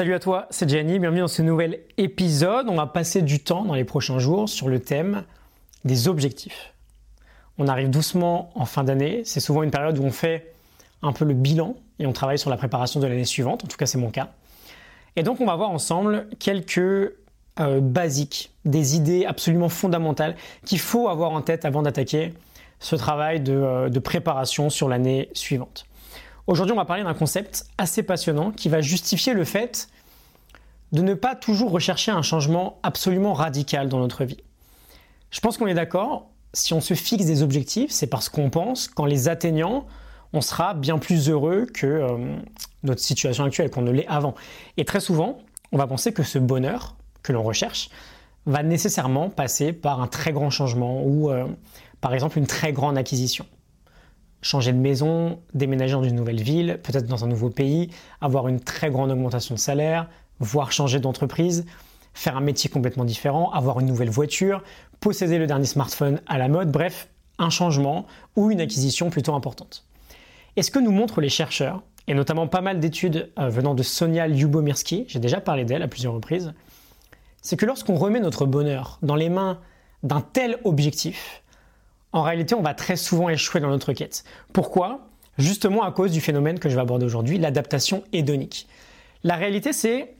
Salut à toi, c'est Gianni, bienvenue dans ce nouvel épisode. On va passer du temps dans les prochains jours sur le thème des objectifs. On arrive doucement en fin d'année, c'est souvent une période où on fait un peu le bilan et on travaille sur la préparation de l'année suivante, en tout cas c'est mon cas. Et donc on va voir ensemble quelques euh, basiques, des idées absolument fondamentales qu'il faut avoir en tête avant d'attaquer ce travail de, euh, de préparation sur l'année suivante. Aujourd'hui, on va parler d'un concept assez passionnant qui va justifier le fait de ne pas toujours rechercher un changement absolument radical dans notre vie. Je pense qu'on est d'accord, si on se fixe des objectifs, c'est parce qu'on pense qu'en les atteignant, on sera bien plus heureux que euh, notre situation actuelle, qu'on ne l'est avant. Et très souvent, on va penser que ce bonheur que l'on recherche va nécessairement passer par un très grand changement ou euh, par exemple une très grande acquisition changer de maison, déménager dans une nouvelle ville, peut-être dans un nouveau pays, avoir une très grande augmentation de salaire, voire changer d'entreprise, faire un métier complètement différent, avoir une nouvelle voiture, posséder le dernier smartphone à la mode, bref, un changement ou une acquisition plutôt importante. Et ce que nous montrent les chercheurs, et notamment pas mal d'études euh, venant de Sonia Lyubomirsky, j'ai déjà parlé d'elle à plusieurs reprises, c'est que lorsqu'on remet notre bonheur dans les mains d'un tel objectif, en réalité, on va très souvent échouer dans notre quête. Pourquoi? Justement à cause du phénomène que je vais aborder aujourd'hui, l'adaptation hédonique. La réalité, c'est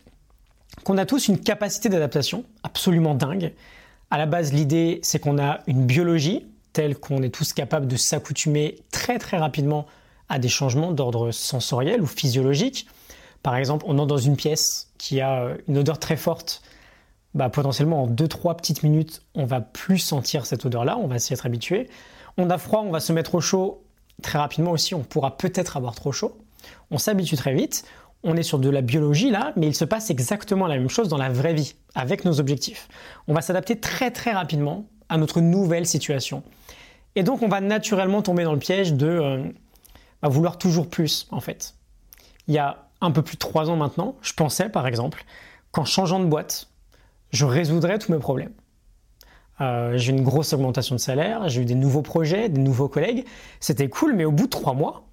qu'on a tous une capacité d'adaptation absolument dingue. À la base, l'idée, c'est qu'on a une biologie telle qu'on est tous capables de s'accoutumer très très rapidement à des changements d'ordre sensoriel ou physiologique. Par exemple, on entre dans une pièce qui a une odeur très forte bah, potentiellement en 2-3 petites minutes, on va plus sentir cette odeur-là, on va s'y être habitué. On a froid, on va se mettre au chaud très rapidement aussi, on pourra peut-être avoir trop chaud. On s'habitue très vite, on est sur de la biologie là, mais il se passe exactement la même chose dans la vraie vie, avec nos objectifs. On va s'adapter très très rapidement à notre nouvelle situation. Et donc on va naturellement tomber dans le piège de euh, vouloir toujours plus en fait. Il y a un peu plus de 3 ans maintenant, je pensais par exemple qu'en changeant de boîte, je résoudrais tous mes problèmes. Euh, j'ai eu une grosse augmentation de salaire, j'ai eu des nouveaux projets, des nouveaux collègues. C'était cool, mais au bout de trois mois,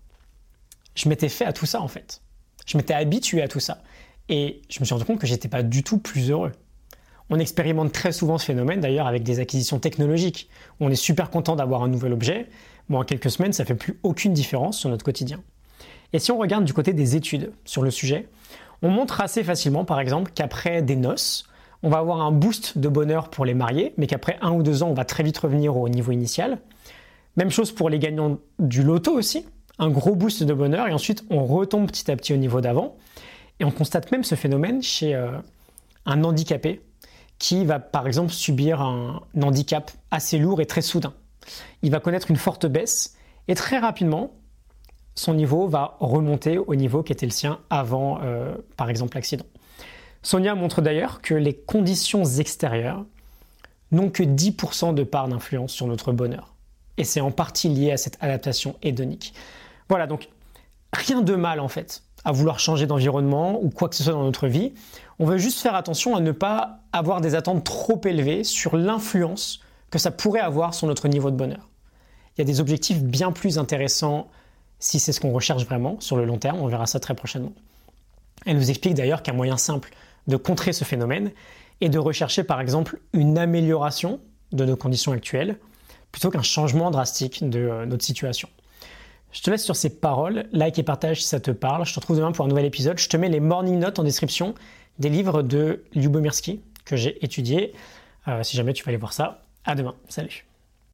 je m'étais fait à tout ça en fait. Je m'étais habitué à tout ça. Et je me suis rendu compte que j'étais pas du tout plus heureux. On expérimente très souvent ce phénomène d'ailleurs avec des acquisitions technologiques. On est super content d'avoir un nouvel objet. Bon, en quelques semaines, ça fait plus aucune différence sur notre quotidien. Et si on regarde du côté des études sur le sujet, on montre assez facilement par exemple qu'après des noces, on va avoir un boost de bonheur pour les mariés, mais qu'après un ou deux ans, on va très vite revenir au niveau initial. Même chose pour les gagnants du loto aussi, un gros boost de bonheur, et ensuite on retombe petit à petit au niveau d'avant. Et on constate même ce phénomène chez euh, un handicapé qui va par exemple subir un handicap assez lourd et très soudain. Il va connaître une forte baisse et très rapidement, son niveau va remonter au niveau qui était le sien avant, euh, par exemple, l'accident. Sonia montre d'ailleurs que les conditions extérieures n'ont que 10% de part d'influence sur notre bonheur. Et c'est en partie lié à cette adaptation hédonique. Voilà, donc rien de mal en fait à vouloir changer d'environnement ou quoi que ce soit dans notre vie. On veut juste faire attention à ne pas avoir des attentes trop élevées sur l'influence que ça pourrait avoir sur notre niveau de bonheur. Il y a des objectifs bien plus intéressants si c'est ce qu'on recherche vraiment sur le long terme, on verra ça très prochainement. Elle nous explique d'ailleurs qu'un moyen simple de contrer ce phénomène et de rechercher par exemple une amélioration de nos conditions actuelles plutôt qu'un changement drastique de euh, notre situation. Je te laisse sur ces paroles, like et partage si ça te parle. Je te retrouve demain pour un nouvel épisode. Je te mets les morning notes en description des livres de Lyubomirsky que j'ai étudiés. Euh, si jamais tu vas aller voir ça. À demain. Salut.